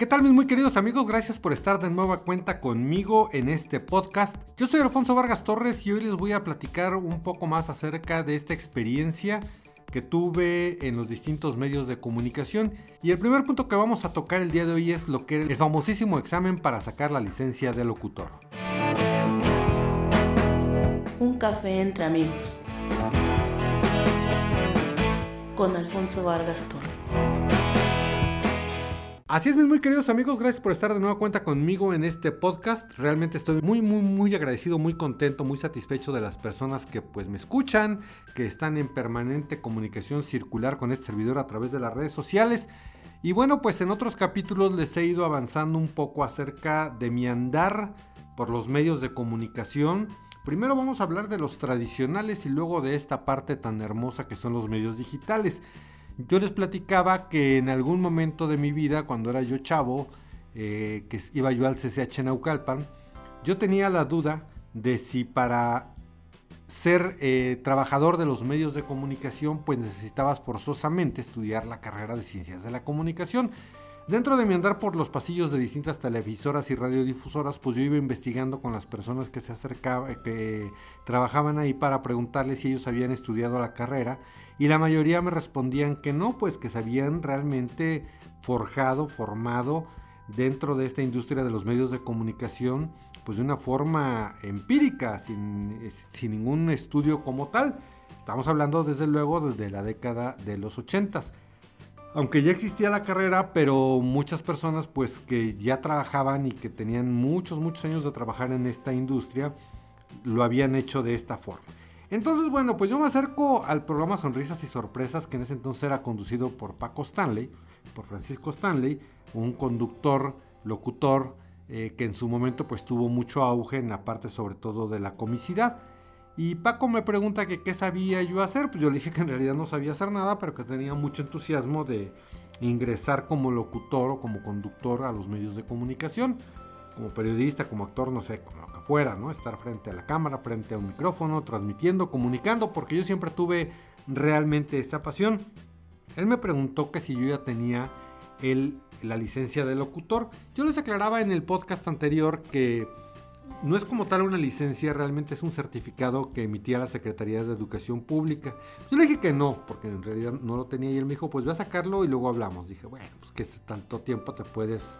¿Qué tal mis muy queridos amigos? Gracias por estar de nueva cuenta conmigo en este podcast. Yo soy Alfonso Vargas Torres y hoy les voy a platicar un poco más acerca de esta experiencia que tuve en los distintos medios de comunicación. Y el primer punto que vamos a tocar el día de hoy es lo que el famosísimo examen para sacar la licencia de locutor. Un café entre amigos. Con Alfonso Vargas Torres. Así es, mis muy queridos amigos, gracias por estar de nueva cuenta conmigo en este podcast. Realmente estoy muy, muy, muy agradecido, muy contento, muy satisfecho de las personas que pues me escuchan, que están en permanente comunicación circular con este servidor a través de las redes sociales. Y bueno, pues en otros capítulos les he ido avanzando un poco acerca de mi andar por los medios de comunicación. Primero vamos a hablar de los tradicionales y luego de esta parte tan hermosa que son los medios digitales. Yo les platicaba que en algún momento de mi vida, cuando era yo chavo, eh, que iba yo al CCH Naucalpan, yo tenía la duda de si para ser eh, trabajador de los medios de comunicación, pues necesitabas forzosamente estudiar la carrera de ciencias de la comunicación. Dentro de mi andar por los pasillos de distintas televisoras y radiodifusoras, pues yo iba investigando con las personas que se acercaban, que trabajaban ahí para preguntarles si ellos habían estudiado la carrera y la mayoría me respondían que no, pues que se habían realmente forjado, formado dentro de esta industria de los medios de comunicación, pues de una forma empírica, sin, ningún estudio como tal. Estamos hablando desde luego desde la década de los 80 aunque ya existía la carrera, pero muchas personas pues que ya trabajaban y que tenían muchos, muchos años de trabajar en esta industria, lo habían hecho de esta forma. Entonces, bueno, pues yo me acerco al programa Sonrisas y Sorpresas, que en ese entonces era conducido por Paco Stanley, por Francisco Stanley, un conductor, locutor, eh, que en su momento pues tuvo mucho auge en la parte sobre todo de la comicidad. Y Paco me pregunta que qué sabía yo hacer, pues yo le dije que en realidad no sabía hacer nada, pero que tenía mucho entusiasmo de ingresar como locutor o como conductor a los medios de comunicación, como periodista, como actor, no sé, como fuera, ¿no? Estar frente a la cámara, frente a un micrófono, transmitiendo, comunicando, porque yo siempre tuve realmente esa pasión. Él me preguntó que si yo ya tenía el, la licencia de locutor. Yo les aclaraba en el podcast anterior que no es como tal una licencia, realmente es un certificado que emitía la Secretaría de Educación Pública. Yo le dije que no, porque en realidad no lo tenía y él me dijo, pues voy a sacarlo y luego hablamos. Dije, bueno, pues que tanto tiempo te puedes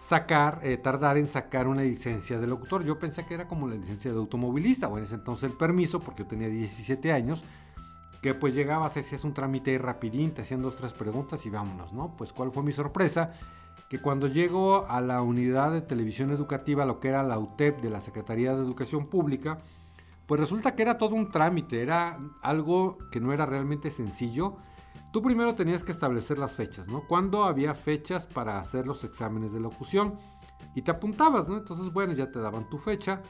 sacar, eh, tardar en sacar una licencia de locutor. Yo pensé que era como la licencia de automovilista, o en ese entonces el permiso, porque yo tenía 17 años, que pues llegabas, hacías un trámite rapidín, te hacían dos, tres preguntas y vámonos, ¿no? Pues cuál fue mi sorpresa, que cuando llego a la unidad de televisión educativa, lo que era la UTEP de la Secretaría de Educación Pública, pues resulta que era todo un trámite, era algo que no era realmente sencillo, Tú primero tenías que establecer las fechas, ¿no? Cuándo había fechas para hacer los exámenes de locución y te apuntabas, ¿no? Entonces, bueno, ya te daban tu fecha.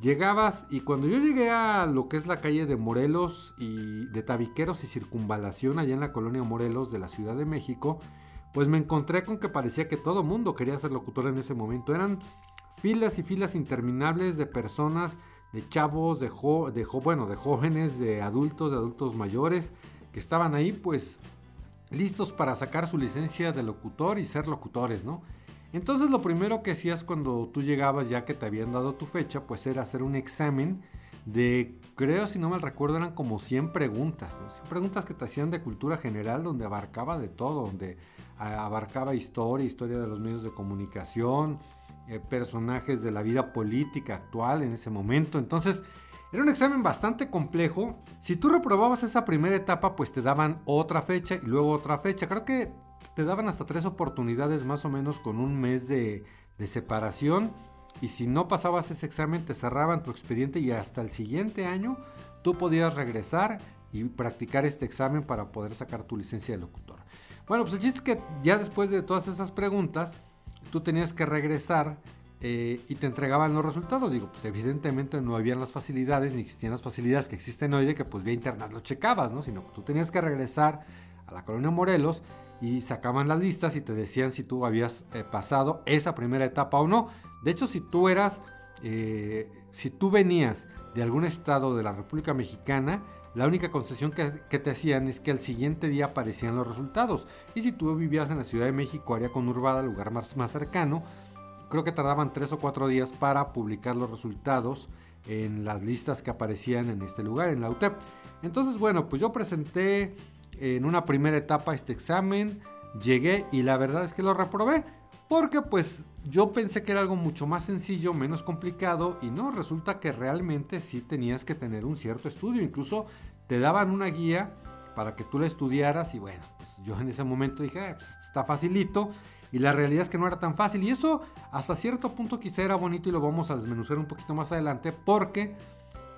Llegabas y cuando yo llegué a lo que es la calle de Morelos y de Tabiqueros y Circunvalación, allá en la colonia Morelos de la Ciudad de México, pues me encontré con que parecía que todo mundo quería ser locutor en ese momento. Eran filas y filas interminables de personas, de chavos, de, de, bueno, de jóvenes, de adultos, de adultos mayores, que estaban ahí pues listos para sacar su licencia de locutor y ser locutores, ¿no? Entonces lo primero que hacías cuando tú llegabas ya que te habían dado tu fecha, pues era hacer un examen de, creo si no me recuerdo, eran como 100 preguntas, ¿no? 100 preguntas que te hacían de cultura general donde abarcaba de todo, donde abarcaba historia, historia de los medios de comunicación, eh, personajes de la vida política actual en ese momento. Entonces era un examen bastante complejo. Si tú reprobabas esa primera etapa, pues te daban otra fecha y luego otra fecha. Creo que te daban hasta tres oportunidades más o menos con un mes de, separación. Y si no pasabas ese examen, te cerraban tu expediente y hasta el siguiente año tú podías regresar y practicar este examen para poder sacar tu licencia de locutor. Bueno, pues el chiste es que ya después de todas esas preguntas, tú tenías que regresar eh, y te entregaban los resultados. Digo, pues evidentemente no habían las facilidades, ni existían las facilidades que existen hoy de que pues vía internet lo checabas, ¿no? Sino que tú tenías que regresar a la colonia Morelos y sacaban las listas y te decían si tú habías eh, pasado esa primera etapa o no. De hecho, si tú eras, eh, si tú venías de algún estado de la República Mexicana, La única concesión que, que, te hacían es que al siguiente día aparecían los resultados. Y si tú vivías en la Ciudad de México, área conurbada, lugar más, más cercano, creo que tardaban tres o cuatro días para publicar los resultados en las listas que aparecían en este lugar, en la UTEP. Entonces, bueno, pues yo presenté en una primera etapa este examen, llegué y la verdad es que lo reprobé. Porque pues yo pensé que era algo mucho más sencillo, menos complicado y no, resulta que realmente sí tenías que tener un cierto estudio. Incluso te daban una guía para que tú la estudiaras y bueno, pues yo en ese momento dije, pues está facilito. Y la realidad es que no era tan fácil. Y eso hasta cierto punto quizá era bonito y lo vamos a desmenuzar un poquito más adelante porque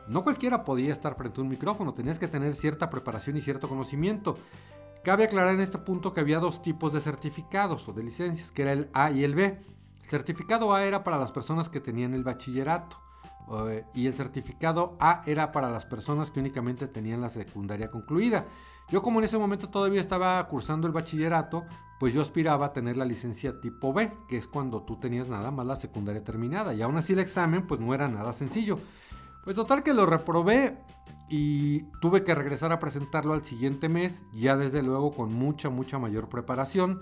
no cualquiera podía estar frente a un micrófono. Tenías que tener cierta preparación y cierto conocimiento. Cabe aclarar en este punto que había dos tipos de certificados o de licencias, que era el A y el B. El certificado A era para las personas que tenían el bachillerato eh, y el certificado A era para las personas que únicamente tenían la secundaria concluida. Yo como en ese momento todavía estaba cursando el bachillerato, pues yo aspiraba a tener la licencia tipo B, que es cuando tú tenías nada más la secundaria terminada. Y aún así el examen pues no era nada sencillo. Pues total que lo reprobé y tuve que regresar a presentarlo al siguiente mes, ya desde luego con mucha, mucha mayor preparación.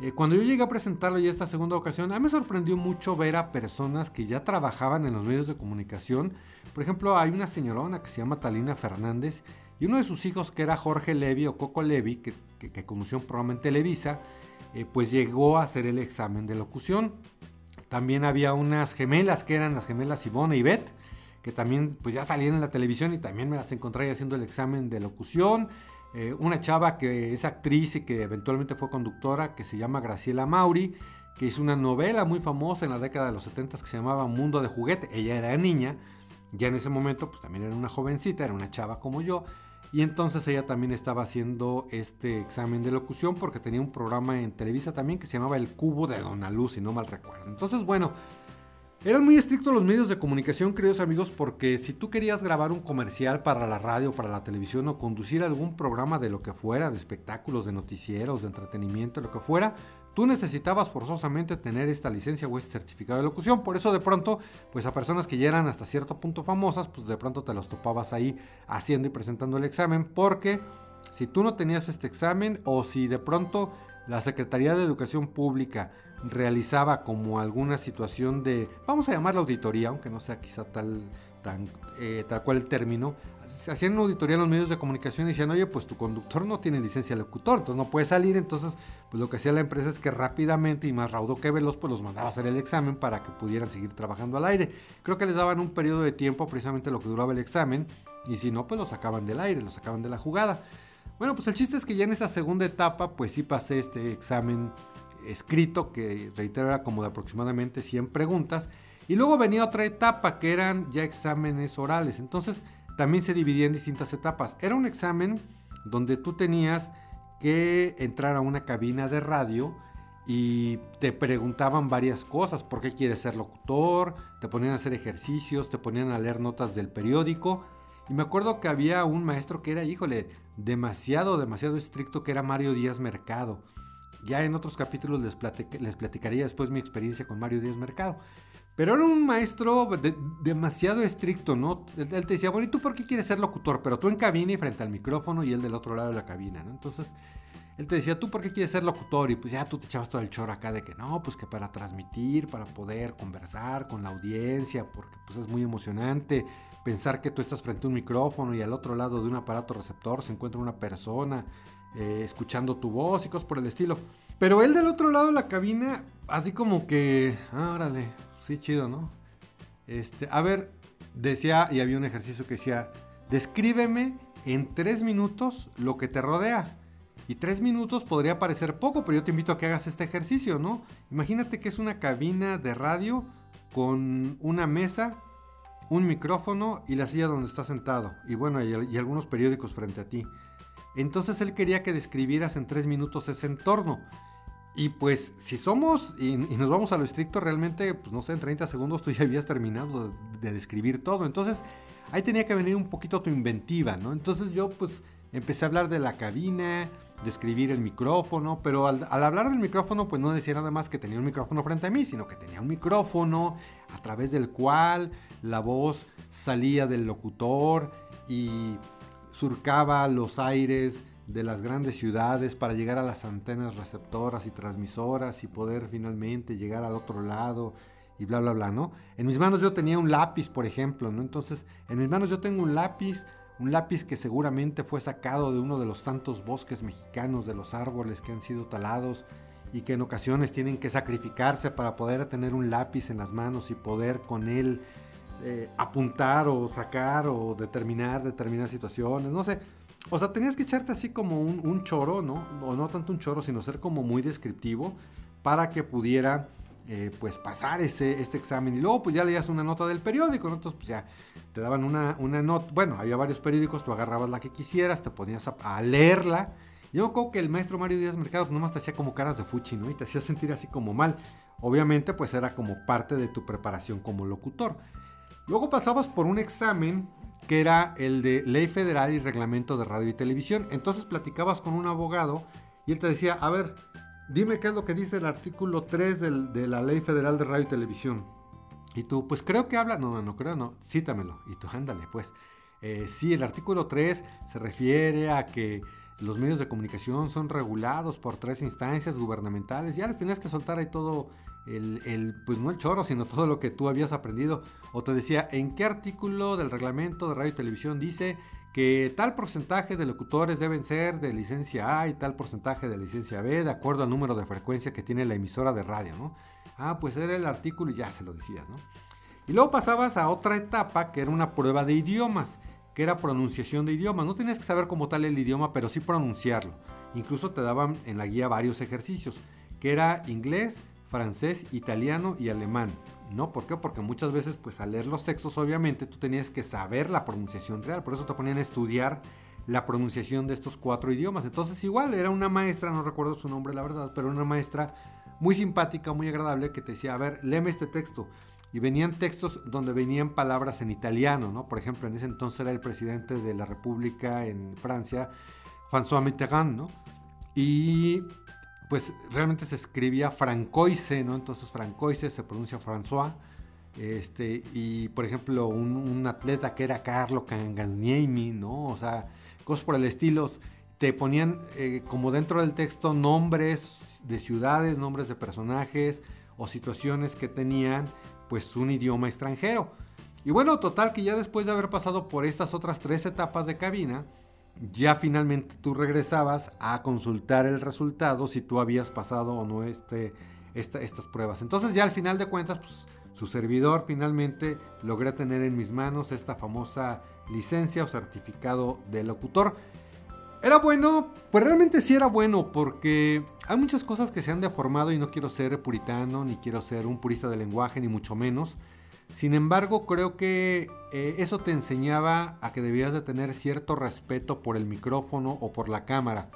Eh, cuando yo llegué a presentarlo ya esta segunda ocasión, a mí me sorprendió mucho ver a personas que ya trabajaban en los medios de comunicación. Por ejemplo, hay una señorona que se llama Talina Fernández y uno de sus hijos que era Jorge Levy o Coco Levy, que, que, conoció un programa en Televisa, eh, pues llegó a hacer el examen de locución. También había unas gemelas que eran las gemelas Ivona y Beth, que también pues ya salían en la televisión y también me las encontré haciendo el examen de locución. Eh, una chava que es actriz y que eventualmente fue conductora, que se llama Graciela Mauri, que hizo una novela muy famosa en la década de los 70 que se llamaba Mundo de Juguete. Ella era niña, ya en ese momento pues también era una jovencita, era una chava como yo. Y entonces ella también estaba haciendo este examen de locución porque tenía un programa en Televisa también que se llamaba El Cubo de Dona Luz, si no mal recuerdo. Entonces, bueno, eran muy estrictos los medios de comunicación, queridos amigos, porque si tú querías grabar un comercial para la radio, para la televisión o conducir algún programa de lo que fuera, de espectáculos, de noticieros, de entretenimiento, lo que fuera, tú necesitabas forzosamente tener esta licencia o este certificado de locución. Por eso de pronto, pues a personas que ya eran hasta cierto punto famosas, pues de pronto te los topabas ahí haciendo y presentando el examen, porque si tú no tenías este examen o si de pronto la Secretaría de Educación Pública realizaba como alguna situación de, vamos a llamarla auditoría, aunque no sea quizá tal, eh, tal cual el término, hacían una auditoría en los medios de comunicación y decían, oye, pues tu conductor no tiene licencia de locutor, entonces no puede salir, entonces pues lo que hacía la empresa es que rápidamente y más raudo que veloz, pues los mandaba a hacer el examen para que pudieran seguir trabajando al aire. Creo que les daban un periodo de tiempo, precisamente lo que duraba el examen, y si no, pues lo sacaban del aire, lo sacaban de la jugada. Bueno, pues el chiste es que ya en esa segunda etapa, pues sí pasé este examen escrito que reitero era como de aproximadamente 100 preguntas. Y luego venía otra etapa que eran ya exámenes orales. Entonces también se dividía en distintas etapas. Era un examen donde tú tenías que entrar a una cabina de radio y te preguntaban varias cosas. ¿Por qué quieres ser locutor? Te ponían a hacer ejercicios, te ponían a leer notas del periódico. Y me acuerdo que había un maestro que era, híjole, demasiado, demasiado estricto, que era Mario Díaz Mercado. Ya en otros capítulos les, les platicaría después mi experiencia con Mario Díaz Mercado. Pero era un maestro demasiado estricto, ¿no? Él, te decía, bueno, ¿y tú por qué quieres ser locutor? Pero tú en cabina y frente al micrófono y él del otro lado de la cabina, ¿no? Entonces, él te decía, ¿tú por qué quieres ser locutor? Y pues ya tú te echabas todo el chorro acá de que no, pues que para transmitir, para poder conversar con la audiencia, porque pues es muy emocionante pensar que tú estás frente a un micrófono y al otro lado de un aparato receptor se encuentra una persona eh, escuchando tu voz y cosas por el estilo. Pero él del otro lado de la cabina, así como que, ah, órale, sí, chido, ¿no? Este, a ver, decía, y había un ejercicio que decía, descríbeme en tres minutos lo que te rodea. Y tres minutos podría parecer poco, pero yo te invito a que hagas este ejercicio, ¿no? Imagínate que es una cabina de radio con una mesa, un micrófono y la silla donde estás sentado. Y bueno, y algunos periódicos frente a ti. Entonces él quería que describieras en tres minutos ese entorno. Y pues si somos y, nos vamos a lo estricto, realmente, pues no sé, en 30 segundos tú ya habías terminado de, describir todo. Entonces ahí tenía que venir un poquito tu inventiva, ¿no? Entonces yo pues empecé a hablar de la cabina, describir el micrófono, pero al, al, hablar del micrófono pues no decía nada más que tenía un micrófono frente a mí, sino que tenía un micrófono a través del cual la voz salía del locutor y surcaba los aires de las grandes ciudades para llegar a las antenas receptoras y transmisoras y poder finalmente llegar al otro lado y bla, bla, bla, ¿no? En mis manos yo tenía un lápiz, por ejemplo, ¿no? Entonces, en mis manos yo tengo un lápiz, un lápiz que seguramente fue sacado de uno de los tantos bosques mexicanos, de los árboles que han sido talados y que en ocasiones tienen que sacrificarse para poder tener un lápiz en las manos y poder con él eh, apuntar o sacar o determinar determinadas situaciones, no sé. O sea, tenías que echarte así como un, choro, ¿no? O no tanto un choro, sino ser como muy descriptivo para que pudiera eh, pues pasar ese, este examen. Y luego pues ya leías una nota del periódico, ¿no? Entonces pues ya te daban una, una nota, bueno, había varios periódicos, tú agarrabas la que quisieras, te ponías a, leerla. Yo acuerdo que el maestro Mario Díaz Mercado pues, nomás te hacía como caras de fuchi, ¿no? Y te hacía sentir así como mal. Obviamente pues era como parte de tu preparación como locutor. Luego pasabas por un examen que era el de Ley Federal y Reglamento de Radio y Televisión. Entonces platicabas con un abogado y él te decía, a ver, dime qué es lo que dice el artículo 3 de la Ley Federal de Radio y Televisión. Y tú, pues creo que habla, no, no, no creo, no, cítamelo. Y tú, ándale, pues. Eh, sí, el artículo 3 se refiere a que los medios de comunicación son regulados por tres instancias gubernamentales. Ya les tenías que soltar ahí todo el, pues no el choro, sino todo lo que tú habías aprendido. O te decía, ¿en qué artículo del reglamento de radio y televisión dice que tal porcentaje de locutores deben ser de licencia A y tal porcentaje de licencia B de acuerdo al número de frecuencia que tiene la emisora de radio, ¿no? Ah, pues era el artículo y ya se lo decías, ¿no? Y luego pasabas a otra etapa que era una prueba de idiomas, que era pronunciación de idiomas. No tenías que saber como tal el idioma, pero sí pronunciarlo. Incluso te daban en la guía varios ejercicios, que era inglés, francés, italiano y alemán. ¿No? ¿Por qué? Porque muchas veces, pues al leer los textos, obviamente, tú tenías que saber la pronunciación real. Por eso te ponían a estudiar la pronunciación de estos cuatro idiomas. Entonces, igual, era una maestra, no recuerdo su nombre, la verdad, pero una maestra muy simpática, muy agradable, que te decía, a ver, léeme este texto. Y venían textos donde venían palabras en italiano, ¿no? Por ejemplo, en ese entonces era el presidente de la República en Francia, François Mitterrand, ¿no? Y pues realmente se escribía Francoise, ¿no? Entonces Francoise se pronuncia François. Este, y por ejemplo, un, atleta que era Carlo Cangasniemi, ¿no? O sea, cosas por el estilo. Te ponían eh, como dentro del texto nombres de ciudades, nombres de personajes o situaciones que tenían pues un idioma extranjero. Y bueno, total que ya después de haber pasado por estas otras tres etapas de cabina, ya finalmente tú regresabas a consultar el resultado si tú habías pasado o no este, estas pruebas. Entonces ya al final de cuentas, pues, su servidor finalmente logré tener en mis manos esta famosa licencia o certificado de locutor. ¿Era bueno? Pues realmente sí era bueno porque hay muchas cosas que se han deformado y no quiero ser puritano, ni quiero ser un purista del lenguaje, ni mucho menos. Sin embargo, creo que eh, eso te enseñaba a que debías de tener cierto respeto por el micrófono o por la cámara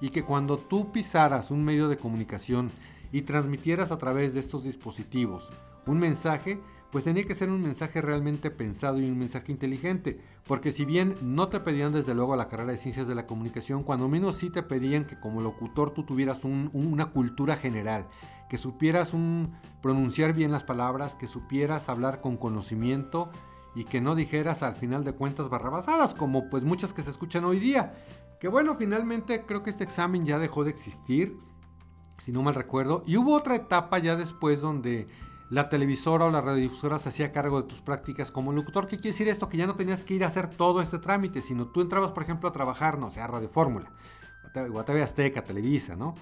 y que cuando tú pisaras un medio de comunicación y transmitieras a través de estos dispositivos un mensaje, pues tenía que ser un mensaje realmente pensado y un mensaje inteligente, porque si bien no te pedían desde luego la carrera de ciencias de la comunicación, cuando menos sí te pedían que como locutor tú tuvieras una cultura general, que supieras un, pronunciar bien las palabras, que supieras hablar con conocimiento y que no dijeras al final de cuentas barrabasadas, como pues muchas que se escuchan hoy día. Que bueno, finalmente creo que este examen ya dejó de existir, si no mal recuerdo, y hubo otra etapa ya después donde la televisora o la radiodifusora se hacía cargo de tus prácticas como locutor. ¿Qué quiere decir esto? Que ya no tenías que ir a hacer todo este trámite, sino tú entrabas, por ejemplo, a trabajar, no sé, a Radio Fórmula, o a TV Azteca, Televisa, ¿no?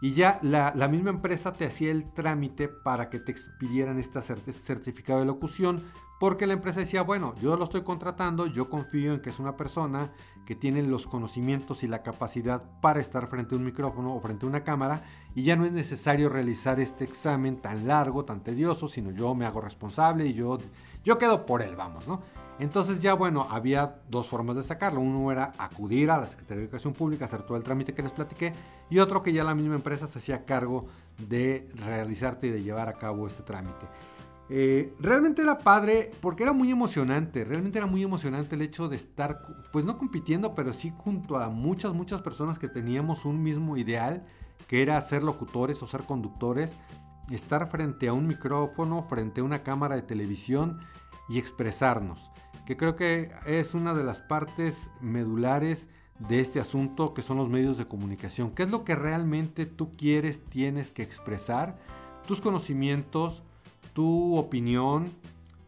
Y ya la, misma empresa te hacía el trámite para que te expidieran este certificado de locución, porque la empresa decía, bueno, yo lo estoy contratando, yo confío en que es una persona que tiene los conocimientos y la capacidad para estar frente a un micrófono o frente a una cámara, y ya no es necesario realizar este examen tan largo, tan tedioso, sino yo me hago responsable y yo, yo quedo por él, vamos, ¿no? Entonces ya bueno, había dos formas de sacarlo. Uno era acudir a la Secretaría de Educación Pública, hacer todo el trámite que les platiqué, y otro que ya la misma empresa se hacía cargo de realizarte y de llevar a cabo este trámite. Eh, realmente era padre porque era muy emocionante, realmente era muy emocionante el hecho de estar, pues no compitiendo, pero sí junto a muchas, muchas personas que teníamos un mismo ideal, que era ser locutores o ser conductores, estar frente a un micrófono, frente a una cámara de televisión y expresarnos. que creo que es una de las partes medulares de este asunto que son los medios de comunicación. ¿Qué es lo que realmente tú quieres, tienes que expresar? Tus conocimientos, tu opinión,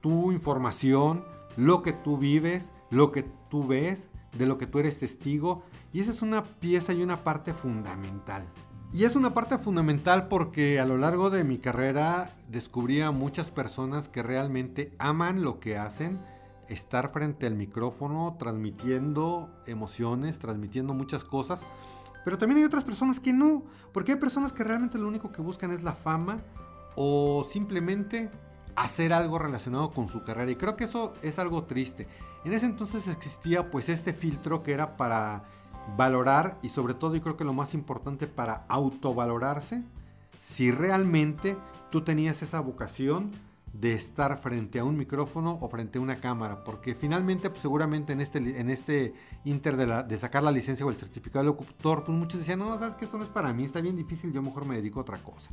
tu información, lo que tú vives, lo que tú ves, de lo que tú eres testigo. Y esa es una pieza y una parte fundamental. Y es una parte fundamental porque a lo largo de mi carrera descubrí a muchas personas que realmente aman lo que hacen, estar frente al micrófono, transmitiendo emociones, transmitiendo muchas cosas. Pero también hay otras personas que no, porque hay personas que realmente lo único que buscan es la fama o simplemente hacer algo relacionado con su carrera. Y creo que eso es algo triste. En ese entonces existía pues este filtro que era para valorar y sobre todo y creo que lo más importante para autovalorarse si realmente tú tenías esa vocación de estar frente a un micrófono o frente a una cámara, porque finalmente pues, seguramente en este, en este inter de, sacar la licencia o el certificado de locutor, pues muchos decían, no, sabes que esto no es para mí, está bien difícil, yo mejor me dedico a otra cosa.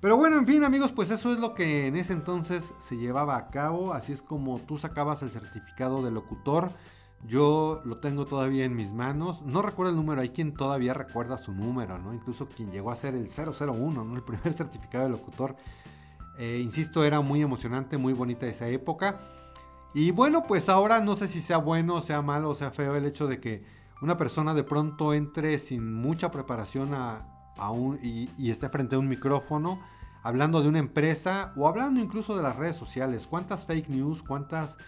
Pero bueno, en fin amigos, pues eso es lo que en ese entonces se llevaba a cabo, así es como tú sacabas el certificado de locutor. Yo lo tengo todavía en mis manos. No recuerdo el número, hay quien todavía recuerda su número, ¿no? Incluso quien llegó a ser el 001, ¿no? El primer certificado de locutor. Eh, insisto, era muy emocionante, muy bonita esa época. Y bueno, pues ahora no sé si sea bueno, sea malo, sea feo el hecho de que una persona de pronto entre sin mucha preparación a, un, y, esté frente a un micrófono hablando de una empresa o hablando incluso de las redes sociales. ¿Cuántas fake news, cuántas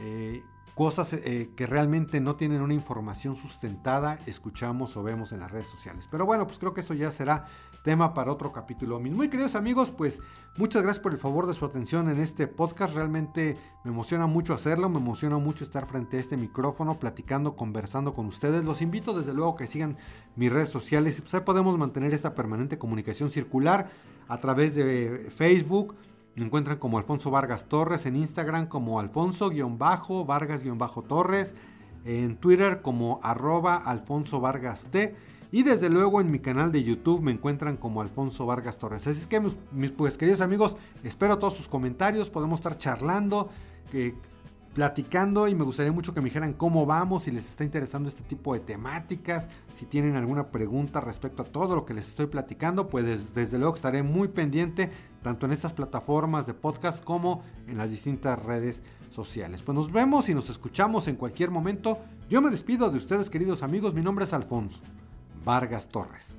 eh, cosas eh, que realmente no tienen una información sustentada escuchamos o vemos en las redes sociales. Pero bueno, pues creo que eso ya será tema para otro capítulo. Mis muy queridos amigos, pues muchas gracias por el favor de su atención en este podcast. Realmente me emociona mucho hacerlo, me emociona mucho estar frente a este micrófono, platicando, conversando con ustedes. Los invito desde luego que sigan mis redes sociales y pues ahí podemos mantener esta permanente comunicación circular a través de Facebook me encuentran como Alfonso Vargas Torres, en Instagram como Alfonso-Vargas-Torres, en Twitter como arroba Alfonso Vargas T. Y desde luego en mi canal de YouTube me encuentran como Alfonso Vargas Torres. Así es que mis, pues queridos amigos, espero todos sus comentarios, podemos estar charlando, platicando y me gustaría mucho que me dijeran cómo vamos, si les está interesando este tipo de temáticas, si tienen alguna pregunta respecto a todo lo que les estoy platicando, pues desde luego estaré muy pendiente tanto en estas plataformas de podcast como en las distintas redes sociales. Pues nos vemos y nos escuchamos en cualquier momento. Yo me despido de ustedes queridos amigos, mi nombre es Alfonso Vargas Torres.